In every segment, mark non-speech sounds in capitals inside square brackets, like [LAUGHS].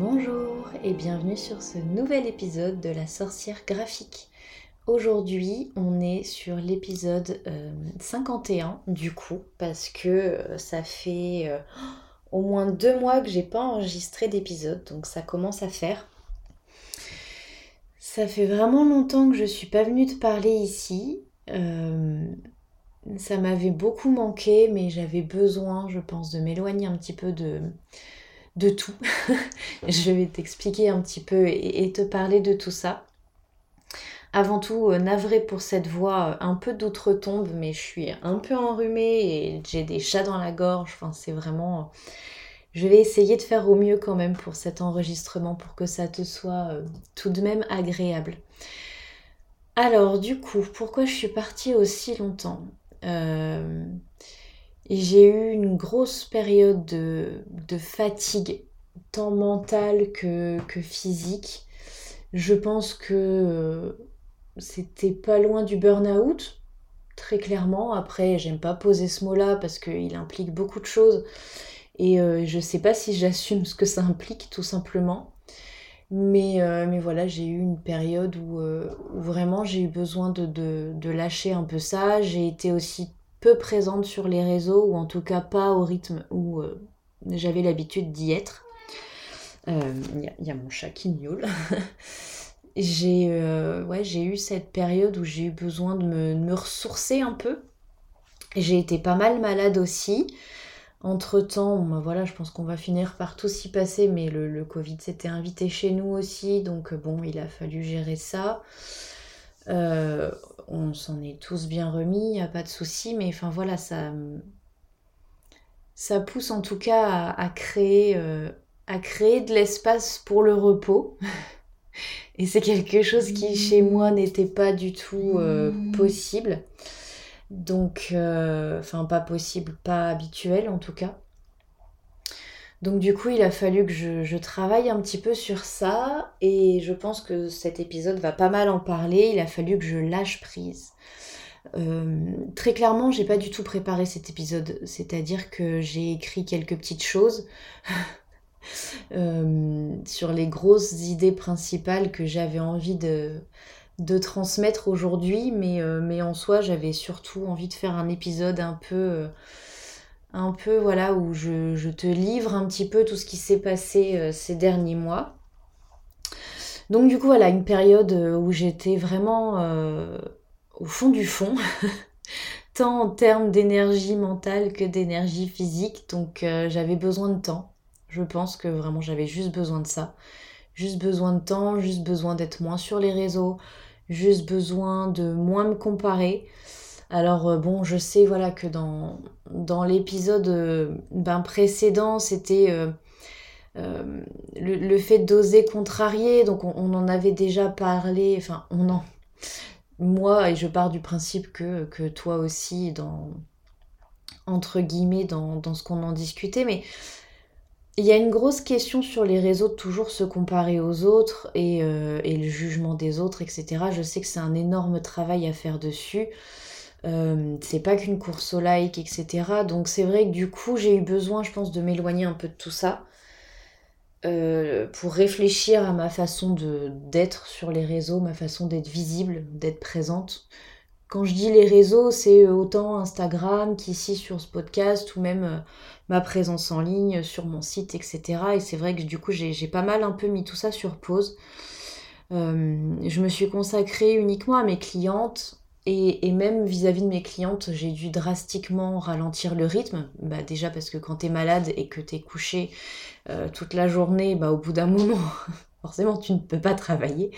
Bonjour et bienvenue sur ce nouvel épisode de la sorcière graphique. Aujourd'hui, on est sur l'épisode 51 euh, du coup, parce que euh, ça fait euh, au moins deux mois que j'ai pas enregistré d'épisode, donc ça commence à faire. Ça fait vraiment longtemps que je suis pas venue te parler ici. ça m'avait beaucoup manqué, mais j'avais besoin, je pense, de m'éloigner un petit peu de, de tout. [LAUGHS] je vais t'expliquer un petit peu et, te parler de tout ça. Avant tout, euh, navré pour cette voix euh, un peu d'outre-tombe, mais je suis un peu enrhumée et j'ai des chats dans la gorge. Enfin, c'est vraiment. Je vais essayer de faire au mieux quand même pour cet enregistrement pour que ça te soit euh, tout de même agréable. Alors, du coup, pourquoi je suis partie aussi longtemps? J'ai eu une grosse période de, fatigue, tant mentale que, physique. Je pense que euh, c'était pas loin du burn-out, très clairement. Après, j'aime pas poser ce mot-là parce qu'il implique beaucoup de choses. Et euh, je sais pas si j'assume ce que ça implique, tout simplement. Mais, euh, mais voilà, j'ai eu une période où, vraiment j'ai eu besoin de, de, lâcher un peu ça. J'ai été aussi peu présente sur les réseaux, ou en tout cas pas au rythme où euh, j'avais l'habitude d'y être. Il euh, y, a mon chat qui miaule. [LAUGHS] j'ai euh, ouais, eu cette période où j'ai eu besoin de me, ressourcer un peu. J'ai été pas mal malade aussi. Entre temps, ben voilà, je pense qu'on va finir par tout s'y passer, mais le Covid s'était invité chez nous aussi, donc bon, il a fallu gérer ça. Euh, on s'en est tous bien remis, il n'y a pas de souci, mais enfin voilà, ça, ça pousse en tout cas à, créer, euh, à créer de l'espace pour le repos. [LAUGHS] Et c'est quelque chose qui chez moi n'était pas du tout euh, possible. Donc, enfin pas possible, pas habituel en tout cas. Donc du coup, il a fallu que je, travaille un petit peu sur ça et je pense que cet épisode va pas mal en parler. Il a fallu que je lâche prise. Euh, très clairement, j'ai pas du tout préparé cet épisode, c'est-à-dire que j'ai écrit quelques petites choses [LAUGHS] euh, sur les grosses idées principales que j'avais envie de, transmettre aujourd'hui, euh, mais en soi, j'avais surtout envie de faire un épisode un peu un peu voilà où je, te livre un petit peu tout ce qui s'est passé euh, ces derniers mois. Donc du coup voilà une période euh, où j'étais vraiment euh, au fond du fond, [LAUGHS] tant en termes d'énergie mentale que d'énergie physique. Donc j'avais besoin de temps. Je pense que vraiment j'avais juste besoin de ça. Juste besoin de temps, juste besoin d'être moins sur les réseaux, juste besoin de moins me comparer. Alors euh, bon, je sais voilà que dans, l'épisode euh, ben, précédent, c'était euh, le, fait d'oser contrarier, donc on, en avait déjà parlé, enfin on en... Moi, et je pars du principe que, toi aussi, entre guillemets, dans, ce qu'on en discutait, mais il y a une grosse question sur les réseaux de toujours se comparer aux autres et le jugement des autres, etc. Je sais que c'est un énorme travail à faire dessus. Euh, c'est pas qu'une course au like, etc. Donc c'est vrai que du coup j'ai eu besoin, je pense, de m'éloigner un peu de tout ça euh, pour réfléchir à ma façon d'être sur les réseaux, ma façon d'être visible, d'être présente. Quand je dis les réseaux, c'est autant Instagram qu'ici sur ce podcast ou même euh, ma présence en ligne sur mon site, etc. Et c'est vrai que du coup j'ai pas mal un peu mis tout ça sur pause. je me suis consacrée uniquement à mes clientes et, même vis-à-vis de mes clientes, j'ai dû drastiquement ralentir le rythme. Bah déjà parce que quand t'es malade et que t'es couché euh, toute la journée, bah au bout d'un [LAUGHS] moment, forcément tu ne peux pas travailler.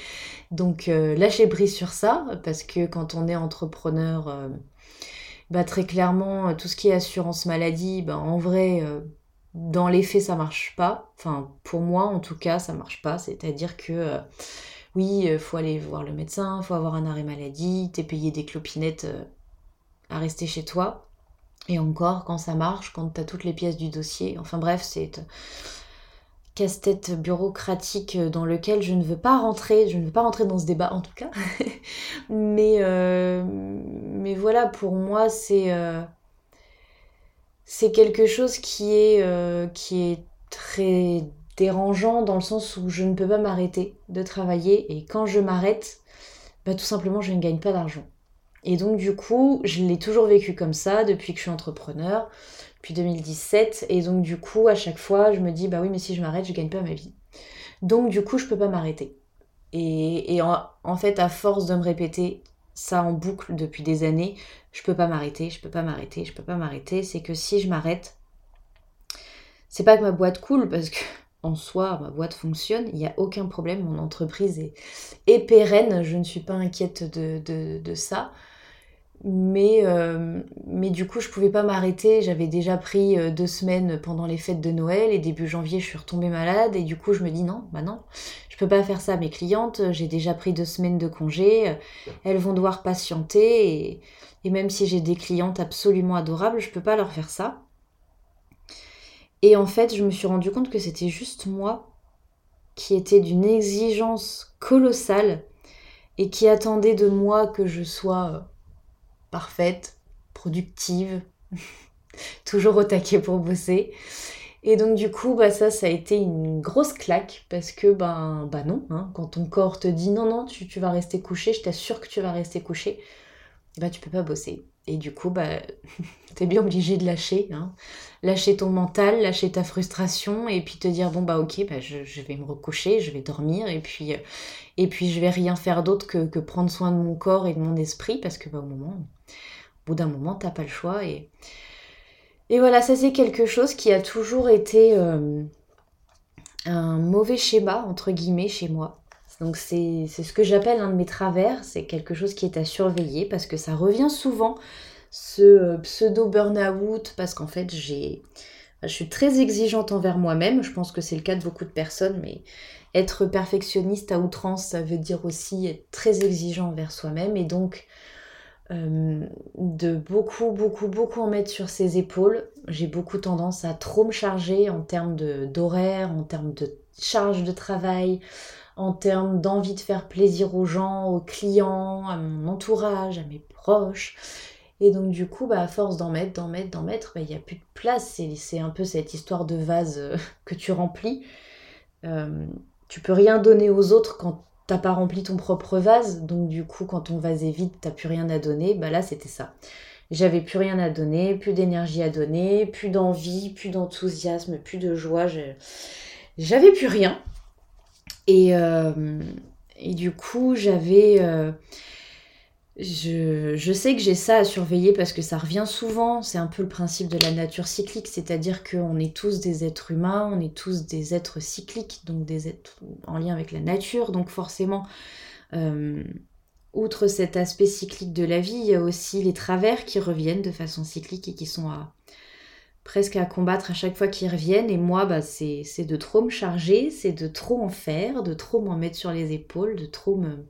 Donc euh, lâcher prise sur ça, parce que quand on est entrepreneur, euh, bah très clairement, tout ce qui est assurance maladie, bah en vrai, dans les faits, ça marche pas. Enfin, pour moi en tout cas, ça marche pas. C'est-à-dire que oui, euh, faut aller voir le médecin, faut avoir un arrêt maladie, t'es payé des clopinettes euh, à rester chez toi. Et encore, quand ça marche, quand t'as toutes les pièces du dossier. Enfin bref, c'est euh, casse-tête bureaucratique dans lequel je ne veux pas rentrer, je ne veux pas rentrer dans ce débat en tout cas. [LAUGHS] mais, mais voilà, pour moi, c'est c'est quelque chose qui est, qui est très dérangeant dans le sens où je ne peux pas m'arrêter de travailler et quand je m'arrête, bah, tout simplement je ne gagne pas d'argent. Et donc du coup, je l'ai toujours vécu comme ça depuis que je suis entrepreneur, depuis 2017. Et donc du coup, à chaque fois, je me dis, bah oui, mais si je m'arrête, je gagne pas ma vie. Donc du coup, je peux pas m'arrêter. Et, en, fait, à force de me répéter ça en boucle depuis des années, je peux pas m'arrêter, je peux pas m'arrêter, je peux pas m'arrêter. C'est que si je m'arrête, c'est pas que ma boîte coule, parce que en soi, ma boîte fonctionne, il n'y a aucun problème, mon entreprise est, pérenne, je ne suis pas inquiète de ça. Mais, euh, mais du coup, je pouvais pas m'arrêter. J'avais déjà pris euh, deux semaines pendant les fêtes de Noël et début janvier, je suis retombée malade. Et du coup, je me dis non, bah non, je peux pas faire ça à mes clientes. J'ai déjà pris deux semaines de congé. Elles vont devoir patienter. Et, et même si j'ai des clientes absolument adorables, je peux pas leur faire ça. Et en fait, je me suis rendu compte que c'était juste moi qui était d'une exigence colossale et qui attendait de moi que je sois parfaite, productive, [LAUGHS] toujours au taquet pour bosser. Et donc du coup, bah ça, ça a été une grosse claque parce que ben, bah non, hein, quand ton corps te dit non non, tu, vas rester couché, je t'assure que tu vas rester couché, bah tu peux pas bosser. Et du coup, bah [LAUGHS] t'es bien obligé de lâcher, hein. lâcher ton mental, lâcher ta frustration et puis te dire bon bah ok, bah, je, vais me recoucher, je vais dormir et puis et puis je vais rien faire d'autre que, que, prendre soin de mon corps et de mon esprit parce que bah au moment bout d'un moment, t'as pas le choix. Et, et voilà, ça c'est quelque chose qui a toujours été euh, un mauvais schéma, entre guillemets, chez moi. Donc c'est ce que j'appelle un de mes travers, c'est quelque chose qui est à surveiller parce que ça revient souvent, ce euh, pseudo burn-out, parce qu'en fait j'ai... Je suis très exigeante envers moi-même, je pense que c'est le cas de beaucoup de personnes, mais être perfectionniste à outrance, ça veut dire aussi être très exigeant envers soi-même. Et donc, euh, de beaucoup, beaucoup, beaucoup en mettre sur ses épaules. J'ai beaucoup tendance à trop me charger en termes d'horaire, en termes de charge de travail, en termes d'envie de faire plaisir aux gens, aux clients, à mon entourage, à mes proches. Et donc du coup, bah, à force d'en mettre, d'en mettre, d'en mettre, bah, il n'y a plus de place. C'est un peu cette histoire de vase euh, [LAUGHS] que tu remplis. Euh, tu peux rien donner aux autres quand t'as pas rempli ton propre vase, donc du coup quand ton vase est vide, t'as plus rien à donner, bah là c'était ça. J'avais plus rien à donner, plus d'énergie à donner, plus d'envie, plus d'enthousiasme, plus de joie, j'avais plus rien. Et, euh, et, du coup j'avais... Euh, je, sais que j'ai ça à surveiller parce que ça revient souvent, c'est un peu le principe de la nature cyclique, c'est-à-dire qu'on est tous des êtres humains, on est tous des êtres cycliques, donc des êtres en lien avec la nature, donc forcément, euh, outre cet aspect cyclique de la vie, il y a aussi les travers qui reviennent de façon cyclique et qui sont à, presque à combattre à chaque fois qu'ils reviennent, et moi, bah, c'est de trop me charger, c'est de trop en faire, de trop m'en mettre sur les épaules, de trop me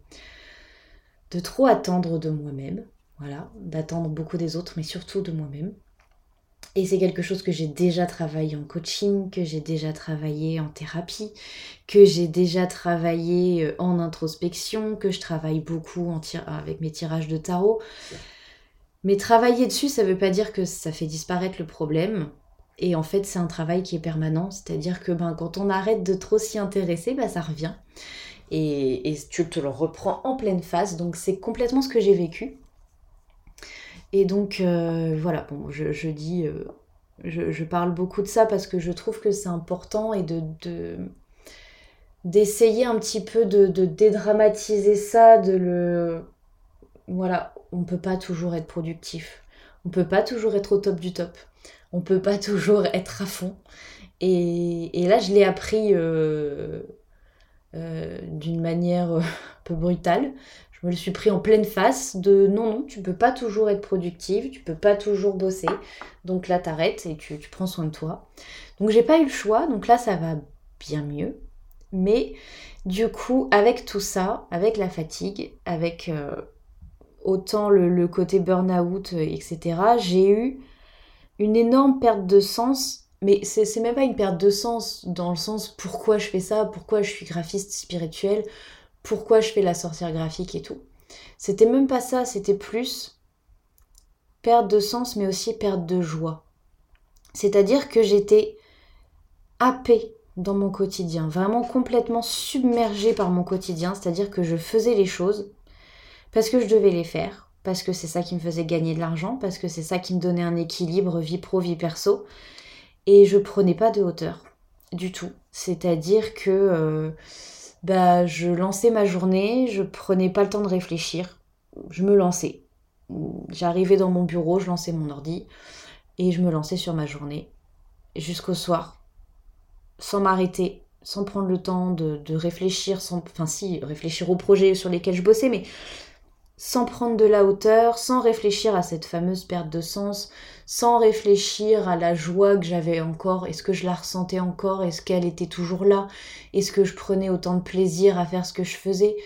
de trop attendre de moi-même, voilà, d'attendre beaucoup des autres, mais surtout de moi-même. Et c'est quelque chose que j'ai déjà travaillé en coaching, que j'ai déjà travaillé en thérapie, que j'ai déjà travaillé euh, en introspection, que je travaille beaucoup avec mes tirages de tarot. Mais travailler dessus, ça ne veut pas dire que ça fait disparaître le problème. Et en fait, c'est un travail qui est permanent, c'est-à-dire que ben, quand on arrête de trop s'y intéresser, ben, ça revient et, tu te le reprends en pleine face. Donc c'est complètement ce que j'ai vécu. Et donc euh, voilà, bon, je, dis, euh, je, parle beaucoup de ça parce que je trouve que c'est important et de, d'essayer un petit peu de, dédramatiser ça, de le... Voilà, on peut pas toujours être productif. On peut pas toujours être au top du top. On peut pas toujours être à fond. Et, là, je l'ai appris euh, euh, d'une manière euh, un peu brutale. Je me le suis pris en pleine face de non, non, tu peux pas toujours être productive, tu peux pas toujours bosser. Donc là, t'arrêtes et tu, prends soin de toi. Donc j'ai pas eu le choix, donc là, ça va bien mieux. Mais du coup, avec tout ça, avec la fatigue, avec autant le côté burn-out, etc., j'ai eu une énorme perte de sens mais c'est même pas une perte de sens dans le sens pourquoi je fais ça, pourquoi je suis graphiste spirituel, pourquoi je fais la sorcière graphique et tout. C'était même pas ça, c'était plus perte de sens mais aussi perte de joie. C'est-à-dire que j'étais happée dans mon quotidien, vraiment complètement submergée par mon quotidien, c'est-à-dire que je faisais les choses parce que je devais les faire, parce que c'est ça qui me faisait gagner de l'argent, parce que c'est ça qui me donnait un équilibre vie pro, vie perso, et je prenais pas de hauteur du tout. C'est-à-dire que euh, bah, je lançais ma journée, je prenais pas le temps de réfléchir, je me lançais. J'arrivais dans mon bureau, je lançais mon ordi et je me lançais sur ma journée jusqu'au soir, sans m'arrêter, sans prendre le temps de, réfléchir, sans, enfin si, réfléchir aux projets sur lesquels je bossais, mais sans prendre de la hauteur, sans réfléchir à cette fameuse perte de sens, sans réfléchir à la joie que j'avais encore, est-ce que je la ressentais encore, est-ce qu'elle était toujours là, est-ce que je prenais autant de plaisir à faire ce que je faisais?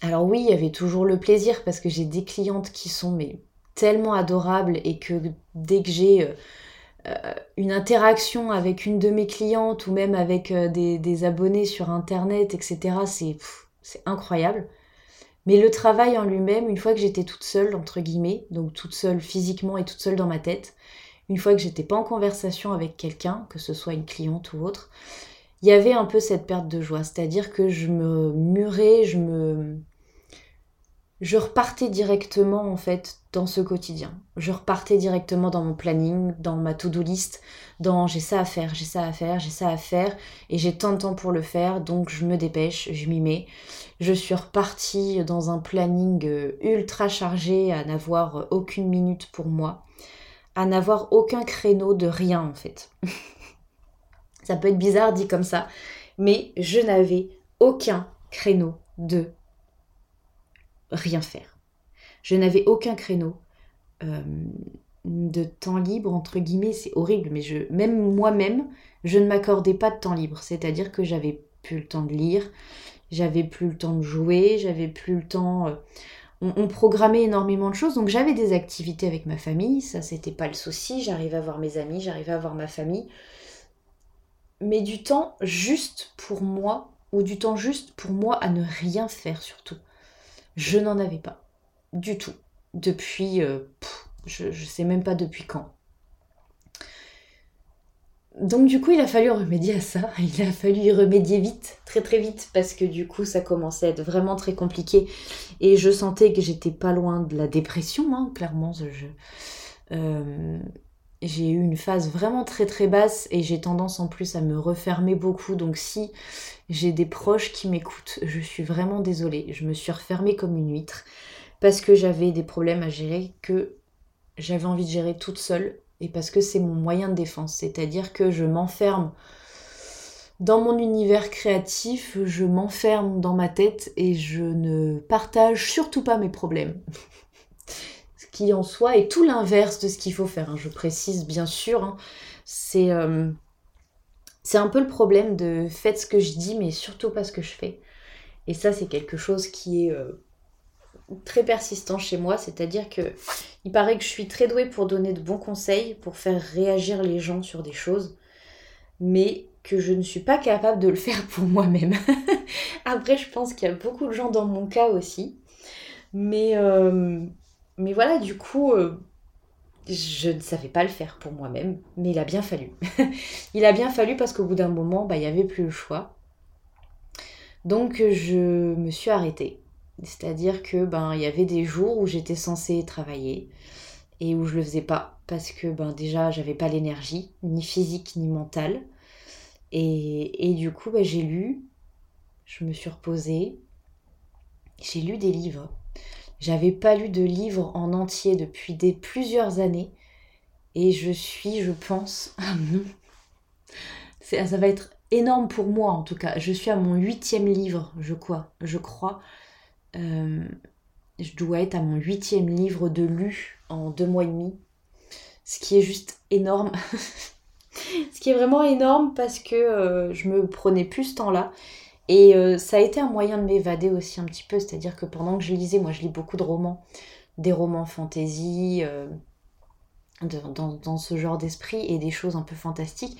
Alors oui, il y avait toujours le plaisir parce que j'ai des clientes qui sont mais tellement adorables et que dès que j'ai euh, euh, une interaction avec une de mes clientes ou même avec euh, des, des abonnés sur internet, etc., c'est incroyable. Mais le travail en lui-même, une fois que j'étais toute seule, entre guillemets, donc toute seule physiquement et toute seule dans ma tête, une fois que j'étais pas en conversation avec quelqu'un, que ce soit une cliente ou autre, il y avait un peu cette perte de joie. C'est-à-dire que je me murais, je me. Je repartais directement en fait dans ce quotidien. Je repartais directement dans mon planning, dans ma to-do list, dans j'ai ça à faire, j'ai ça à faire, j'ai ça à faire, et j'ai tant de temps pour le faire, donc je me dépêche, je m'y mets. Je suis repartie dans un planning euh, ultra chargé, à n'avoir aucune minute pour moi, à n'avoir aucun créneau de rien en fait. [LAUGHS] ça peut être bizarre dit comme ça, mais je n'avais aucun créneau de rien faire. Je n'avais aucun créneau euh, de temps libre, entre guillemets, c'est horrible, mais je, même moi-même, je ne m'accordais pas de temps libre. C'est-à-dire que j'avais plus le temps de lire, j'avais plus le temps de jouer, j'avais plus le temps. Euh, on, programmait énormément de choses, donc j'avais des activités avec ma famille, ça c'était pas le souci, j'arrivais à voir mes amis, j'arrivais à voir ma famille. Mais du temps juste pour moi, ou du temps juste pour moi à ne rien faire surtout. Je n'en avais pas. Du tout. Depuis. Euh, je, je sais même pas depuis quand. Donc du coup, il a fallu remédier à ça. [LAUGHS] Il a fallu y remédier vite, très très vite, parce que du coup, ça commençait à être vraiment très compliqué. Et je sentais que j'étais pas loin de la dépression, hein, clairement. Euh, j'ai eu une phase vraiment très très basse et j'ai tendance en plus à me refermer beaucoup. Donc si j'ai des proches qui m'écoutent, je suis vraiment désolée. Je me suis refermée comme une huître parce que j'avais des problèmes à gérer que j'avais envie de gérer toute seule et parce que c'est mon moyen de défense. C'est-à-dire que je m'enferme dans mon univers créatif, je m'enferme dans ma tête et je ne partage surtout pas mes problèmes. [LAUGHS] en soi est tout l'inverse de ce qu'il faut faire. Hein. Je précise bien sûr, hein. c'est euh, c'est un peu le problème de faites ce que je dis, mais surtout pas ce que je fais. Et ça, c'est quelque chose qui est euh, très persistant chez moi, c'est-à-dire que il paraît que je suis très douée pour donner de bons conseils, pour faire réagir les gens sur des choses, mais que je ne suis pas capable de le [LAUGHS] faire pour moi-même. Après, je pense qu'il y a beaucoup de gens dans mon cas aussi. Mais, euh, mais voilà, du coup, euh, je ne savais pas le faire pour moi-même, mais il a bien fallu. [LAUGHS] il a bien fallu parce qu'au bout d'un moment, bah, il n'y avait plus le choix. Donc je me suis arrêtée. C'est-à-dire que ben y avait des jours où j'étais censée travailler et où je le faisais pas parce que ben déjà j'avais pas l'énergie ni physique ni mentale et, du coup ben, j'ai lu, je me suis reposée, j'ai lu des livres. J'avais pas lu de livres en entier depuis des plusieurs années et je suis, je pense, [LAUGHS] ah ça va être énorme pour moi en tout cas. Je suis à mon huitième livre, je crois, je crois. Euh, je dois être à mon huitième livre de lu en deux mois et demi. Ce qui est juste énorme. [LAUGHS] ce qui est vraiment énorme parce que euh, je me prenais plus ce temps-là. Et euh, ça a été un moyen de m'évader aussi un petit peu. C'est-à-dire que pendant que je lisais, moi je lis beaucoup de romans, des romans fantasy, dans, dans, ce genre d'esprit et des choses un peu fantastiques.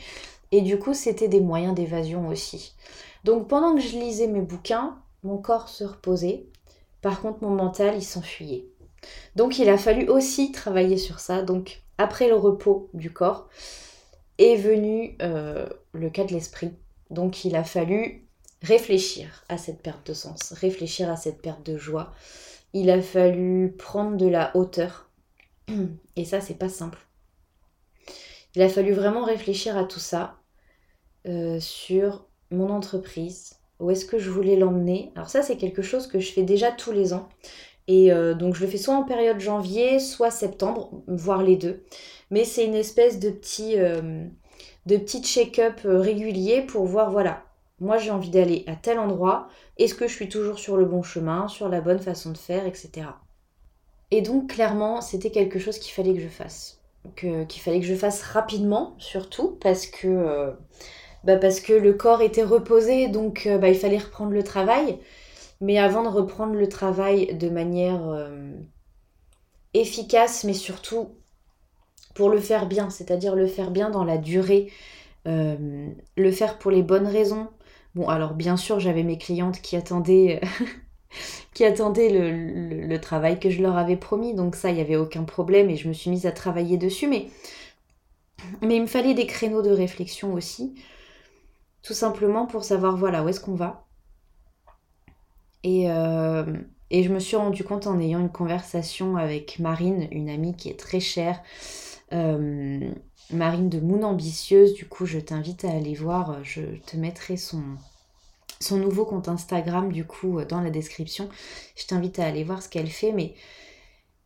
Et du coup, c'était des moyens d'évasion aussi. Donc pendant que je lisais mes bouquins, mon corps se reposait par contre, mon mental, il s'enfuyait. Donc, il a fallu aussi travailler sur ça. Donc, après le repos du corps, est venu euh, le cas de l'esprit. Donc il a fallu réfléchir à cette perte de sens, réfléchir à cette perte de joie. Il a fallu prendre de la hauteur. [CLEARS THROAT] Et ça, c'est pas simple. Il a fallu vraiment réfléchir à tout ça euh, sur mon entreprise, où est-ce que je voulais l'emmener? Alors ça, c'est quelque chose que je fais déjà tous les ans. Et euh, donc je le fais soit en période janvier, soit septembre, voire les deux. Mais c'est une espèce de petit, euh, de petit check-up régulier pour voir, voilà, moi j'ai envie d'aller à tel endroit, est-ce que je suis toujours sur le bon chemin, sur la bonne façon de faire, etc. Et donc clairement, c'était quelque chose qu'il fallait que je fasse. Qu'il fallait que je fasse rapidement, surtout, parce que, euh, bah, parce que le corps était reposé, donc euh, bah, il fallait reprendre le travail. Mais avant de reprendre le travail de manière euh, efficace, mais surtout pour le faire bien, c'est-à-dire le faire bien dans la durée, le faire pour les bonnes raisons, Bon, alors bien sûr, j'avais mes clientes qui attendaient, [LAUGHS] qui attendaient le, travail que je leur avais promis, donc ça, il n'y avait aucun problème et je me suis mise à travailler dessus, mais, mais il me fallait des créneaux de réflexion aussi, tout simplement pour savoir, voilà, où est-ce qu'on va. Et, euh, je me suis rendu compte en ayant une conversation avec Marine, une amie qui est très chère, euh, Marine de Moon Ambitieuse. Du coup, je t'invite à aller voir. Je te mettrai son, son nouveau compte Instagram, du coup, dans la description. Je t'invite à aller voir ce qu'elle fait. Mais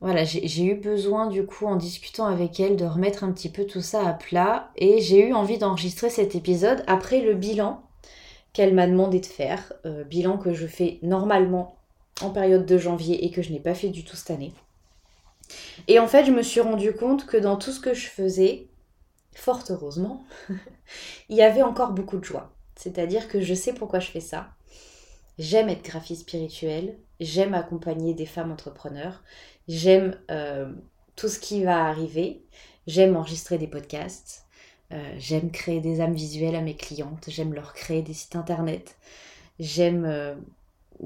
voilà, j'ai eu besoin, du coup, en discutant avec elle, de remettre un petit peu tout ça à plat. Et j'ai eu envie d'enregistrer cet épisode après le bilan qu'elle m'a demandé de faire. Euh, bilan que je fais normalement en période de janvier et que je n'ai pas fait du tout cette année. Et en fait, je me suis rendu compte que dans tout ce que je faisais, fort heureusement, [LAUGHS] il y avait encore beaucoup de joie. C'est-à-dire que je sais pourquoi je fais ça. J'aime être graphiste spirituelle, j'aime accompagner des femmes entrepreneurs, j'aime euh, tout ce qui va arriver, j'aime enregistrer des podcasts, euh, j'aime créer des âmes visuelles à mes clientes, j'aime leur créer des sites internet, j'aime euh,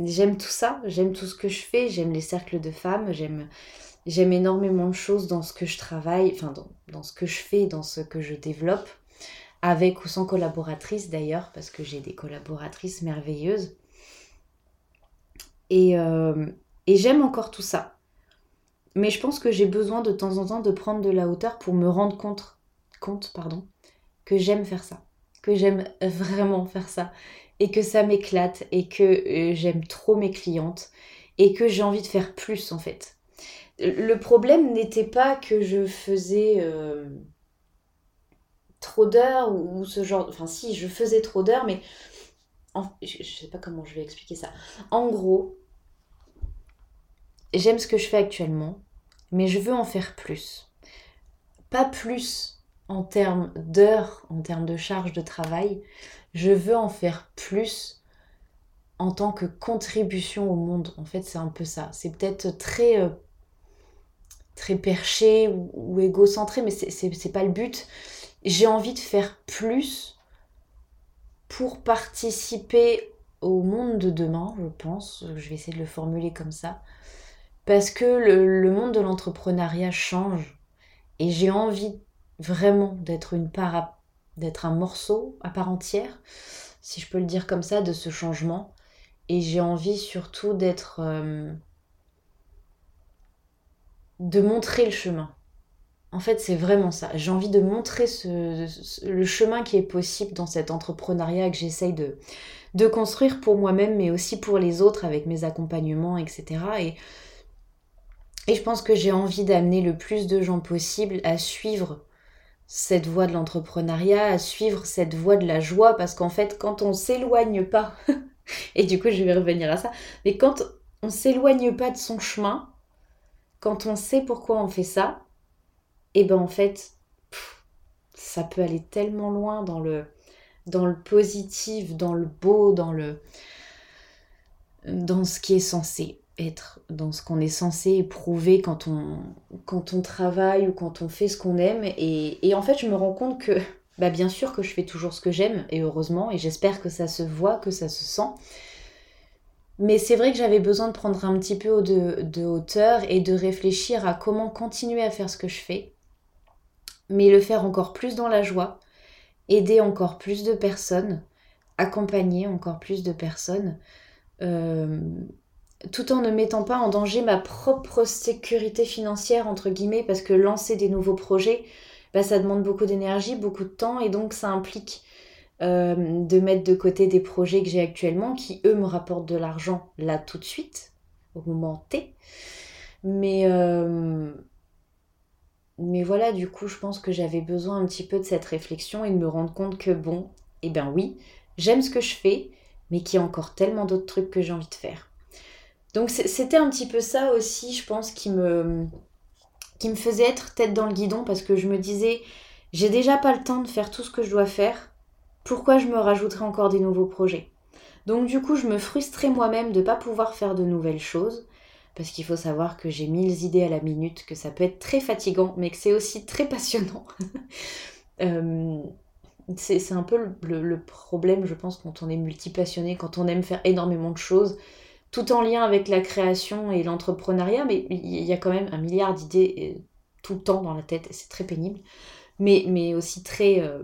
j'aime tout ça, j'aime tout ce que je fais, j'aime les cercles de femmes, j'aime J'aime énormément de choses dans ce que je travaille, enfin dans, ce que je fais, dans ce que je développe, avec ou sans collaboratrice d'ailleurs, parce que j'ai des collaboratrices merveilleuses. Et, euh, et j'aime encore tout ça. Mais je pense que j'ai besoin de temps en temps de prendre de la hauteur pour me rendre compte, compte pardon, que j'aime faire ça, que j'aime vraiment faire ça, et que ça m'éclate, et que euh, j'aime trop mes clientes, et que j'ai envie de faire plus en fait le problème n'était pas que je faisais euh, trop d'heures ou, ce genre. Enfin, si, je faisais trop d'heures, mais je, ne sais pas comment je vais expliquer ça. En gros, j'aime ce que je fais actuellement, mais je veux en faire plus. Pas plus en termes d'heures, en termes de charge de travail. Je veux en faire plus en tant que contribution au monde. En fait, c'est un peu ça. C'est peut-être très euh, très perché ou, égocentré, mais c'est pas le but. J'ai envie de faire plus pour participer au monde de demain, je pense. Je vais essayer de le formuler comme ça. Parce que le, monde de l'entrepreneuriat change. Et j'ai envie vraiment d'être une part, d'être un morceau à part entière, si je peux le dire comme ça, de ce changement. Et j'ai envie surtout d'être euh, de montrer le chemin. En fait, c'est vraiment ça. J'ai envie de montrer le chemin qui est possible dans cet entrepreneuriat que j'essaye de, de construire pour moi-même, mais aussi pour les autres avec mes accompagnements, etc. Et, et je pense que j'ai envie d'amener le plus de gens possible à suivre cette voie de l'entrepreneuriat, à suivre cette voie de la joie, parce qu'en fait, quand on s'éloigne pas, [LAUGHS] et du coup, je vais revenir à ça, mais quand on s'éloigne pas de son chemin, quand on sait pourquoi on fait ça, et eh ben en fait, ça peut aller tellement loin dans le, dans le positif, dans le beau, dans le dans ce qui est censé être, dans ce qu'on est censé éprouver quand on, travaille ou quand on fait ce qu'on aime. Et, et, en fait, je me rends compte que, bah bien sûr que je fais toujours ce que j'aime, et heureusement, et j'espère que ça se voit, que ça se sent. Mais c'est vrai que j'avais besoin de prendre un petit peu de, hauteur et de réfléchir à comment continuer à faire ce que je fais, mais le faire encore plus dans la joie aider encore plus de personnes, accompagner encore plus de personnes, euh, tout en ne mettant pas en danger ma propre sécurité financière, entre guillemets, parce que lancer des nouveaux projets, bah, ça demande beaucoup d'énergie, beaucoup de temps, et donc ça implique euh, de mettre de côté des projets que j'ai actuellement, qui eux me rapportent de l'argent là tout de suite, au moment T. Mais, euh, mais voilà, du coup, je pense que j'avais besoin un petit peu de cette réflexion et de me rendre compte que bon, eh ben oui, j'aime ce que je fais, mais qu'il y a encore tellement d'autres trucs que j'ai envie de faire. Donc c'était un petit peu ça aussi, je pense, qui me, qui me faisait être tête dans le guidon parce que je me disais, j'ai déjà pas le temps de faire tout ce que je dois faire pourquoi je me rajouterais encore des nouveaux projets Donc du coup, je me frustrais moi-même de ne pas pouvoir faire de nouvelles choses, parce qu'il faut savoir que j'ai mille idées à la minute, que ça peut être très fatigant, mais que c'est aussi très passionnant. [LAUGHS] Euh, c'est un peu le, problème, je pense, quand on est multipassionné, quand on aime faire énormément de choses, tout en lien avec la création et l'entrepreneuriat, mais il y a quand même un milliard d'idées euh, tout le temps dans la tête, et c'est très pénible, mais, aussi très... Euh,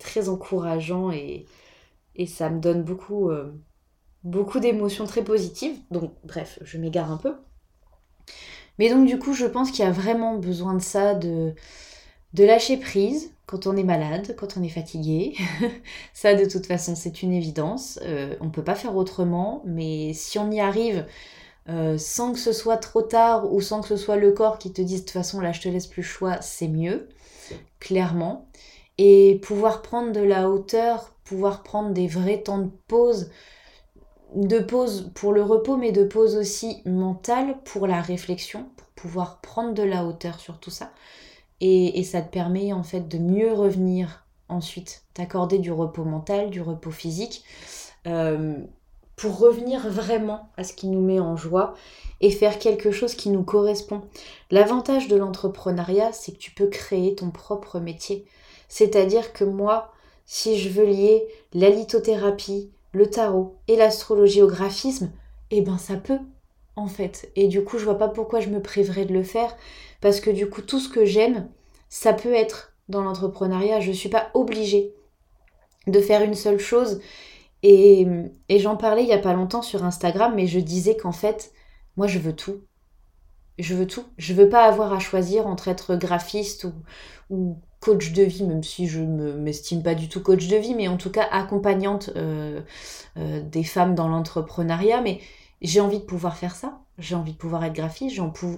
très encourageant et, ça me donne beaucoup, euh, beaucoup d'émotions très positives. Donc bref, je m'égare un peu. Mais donc du coup, je pense qu'il y a vraiment besoin de ça, de, de lâcher prise quand on est malade, quand on est fatigué. [LAUGHS] ça, de toute façon, c'est une évidence. Euh, on ne peut pas faire autrement, mais si on y arrive euh, sans que ce soit trop tard ou sans que ce soit le corps qui te dise de toute façon là je te laisse plus choix, c'est mieux, clairement et pouvoir prendre de la hauteur, pouvoir prendre des vrais temps de pause, de pause pour le repos, mais de pause aussi mentale pour la réflexion, pour pouvoir prendre de la hauteur sur tout ça. Et, ça te permet en fait de mieux revenir ensuite, t'accorder du repos mental, du repos physique, euh, pour revenir vraiment à ce qui nous met en joie et faire quelque chose qui nous correspond. L'avantage de l'entrepreneuriat, c'est que tu peux créer ton propre métier. C'est-à-dire que moi, si je veux lier la lithothérapie, le tarot et l'astrologie au graphisme, eh ben ça peut, en fait. Et du coup, je vois pas pourquoi je me priverais de le faire, parce que du coup, tout ce que j'aime, ça peut être dans l'entrepreneuriat. Je suis pas obligée de faire une seule chose. Et, et j'en parlais il y a pas longtemps sur Instagram, mais je disais qu'en fait, moi, je veux tout. Je veux tout. Je veux pas avoir à choisir entre être graphiste ou, ou coach de vie, même si je ne m'estime pas du tout coach de vie, mais en tout cas accompagnante euh, euh, des femmes dans l'entrepreneuriat. Mais j'ai envie de pouvoir faire ça. J'ai envie de pouvoir être graphiste,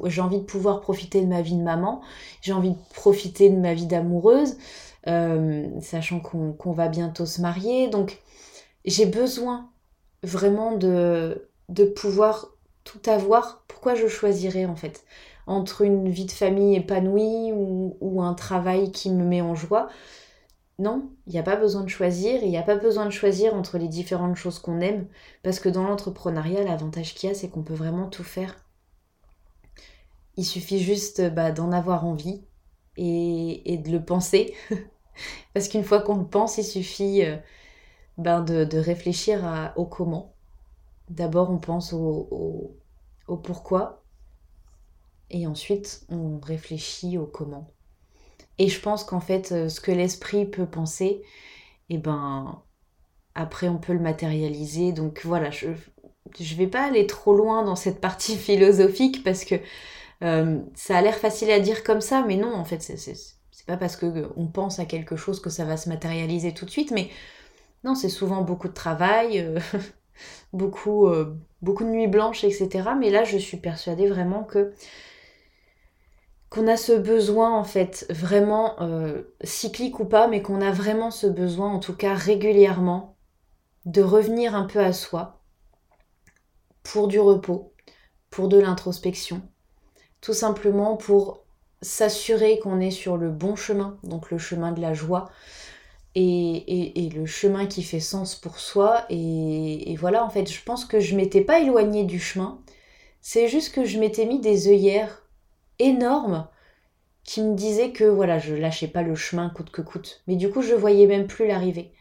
j'ai envie de pouvoir profiter de ma vie de maman, j'ai envie de profiter de ma vie d'amoureuse, euh, sachant qu'on va bientôt se marier. Donc j'ai besoin vraiment de, de pouvoir tout avoir. Pourquoi je choisirais en fait? Entre une vie de famille épanouie ou, un travail qui me met en joie. Non, il n'y a pas besoin de choisir et il n'y a pas besoin de choisir entre les différentes choses qu'on aime parce que dans l'entrepreneuriat, l'avantage qu'il y a, c'est qu'on peut vraiment tout faire. Il suffit juste bah, d'en avoir envie et, de le penser. [LAUGHS] parce qu'une fois qu'on le pense, il suffit ben, de, réfléchir au comment. D'abord, on pense au pourquoi et ensuite on réfléchit au comment. Et je pense qu'en fait, euh, ce que l'esprit peut penser, et eh ben après on peut le matérialiser. Donc voilà, je ne vais pas aller trop loin dans cette partie [LAUGHS] philosophique parce que euh, ça a l'air facile à dire comme ça, mais non, en fait, c'est pas parce qu'on pense à quelque chose que ça va se matérialiser tout de suite, mais non, c'est souvent beaucoup de travail, euh, [LAUGHS] beaucoup, beaucoup de nuits blanches, etc. Mais là, je suis persuadée vraiment que qu'on a ce besoin en fait vraiment euh, cyclique ou pas, mais qu'on a vraiment ce besoin en tout cas régulièrement de revenir un peu à soi pour du repos, pour de l'introspection, tout simplement pour s'assurer qu'on est sur le bon chemin, donc le chemin de la joie et, le chemin qui fait sens pour soi. Et, et voilà, en fait, je pense que je m'étais pas éloignée du chemin, c'est juste que je m'étais mis des œillères énorme qui me disait que voilà, je lâchais pas le chemin coûte que coûte. Mais du coup, je voyais même plus l'arrivée.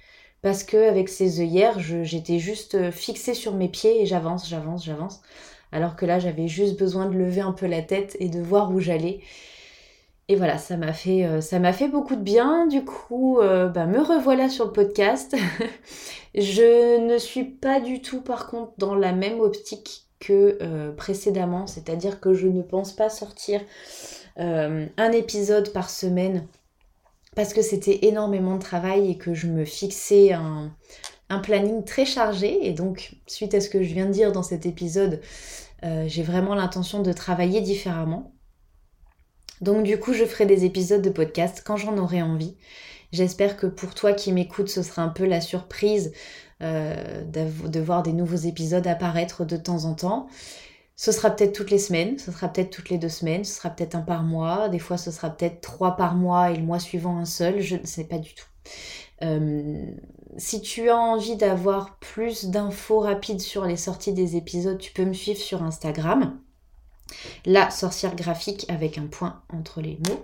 Parce que avec ces œillères, j'étais juste euh, fixée sur mes pieds et j'avance, j'avance, j'avance. Alors que là, j'avais juste besoin de lever un peu la tête et de voir où j'allais. Et voilà, ça m'a fait, euh, ça m'a fait beaucoup de bien. Du coup, euh, bah, me revoilà sur le podcast. [LAUGHS] je ne suis pas du tout, par contre, dans la même optique que euh, précédemment. C'est-à-dire que je ne pense pas sortir un épisode par semaine parce que c'était énormément de travail et que je me fixais un, un, planning très chargé. Et donc, suite à ce que je viens de dire dans cet épisode, j'ai vraiment l'intention de travailler différemment. Donc du coup, je ferai des épisodes de podcast quand j'en aurai envie. J'espère que pour toi qui m'écoutes, ce sera un peu la surprise euh, de voir des nouveaux épisodes apparaître de temps en temps. Ce sera peut-être toutes les semaines, ce sera peut-être toutes les deux semaines, ce sera peut-être un par mois, des fois ce sera peut-être trois par mois et le mois suivant un seul, je ne sais pas du tout. Euh, si tu as envie d'avoir plus d'infos rapides sur les sorties des épisodes, tu peux me suivre sur Instagram la sorcière graphique avec un point entre les mots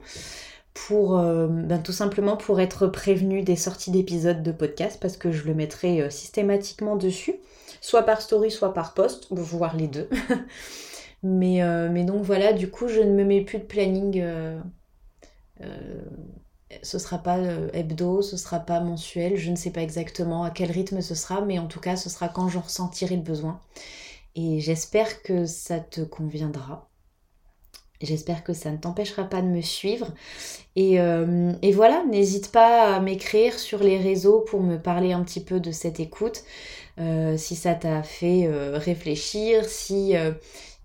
pour euh, ben, tout simplement pour être prévenu des sorties d'épisodes de podcast parce que je le mettrai euh, systématiquement dessus, soit par story, soit par post, voir les deux. [LAUGHS] mais, euh, mais donc voilà, du coup je ne me mets plus de planning. ce sera pas hebdo, ce sera pas mensuel, je ne sais pas exactement à quel rythme ce sera, mais en tout cas ce sera quand j'en ressentirai le besoin. Et j'espère que ça te conviendra. J'espère que ça ne t'empêchera pas de me suivre. Et, euh, voilà, n'hésite pas à m'écrire sur les réseaux pour me parler un petit peu de cette écoute. Euh, si ça t'a fait euh, réfléchir, si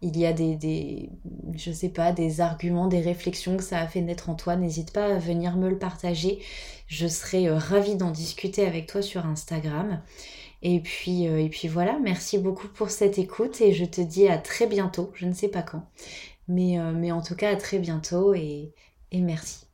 il y a des, des, je sais pas, des arguments, des réflexions que ça a fait naître en toi, n'hésite pas à venir me le partager. Je serai ravie d'en discuter avec toi sur Instagram. Et puis, et puis voilà, merci beaucoup pour cette écoute et je te dis à très bientôt, je ne sais pas quand, mais, euh, mais en tout cas à très bientôt et merci.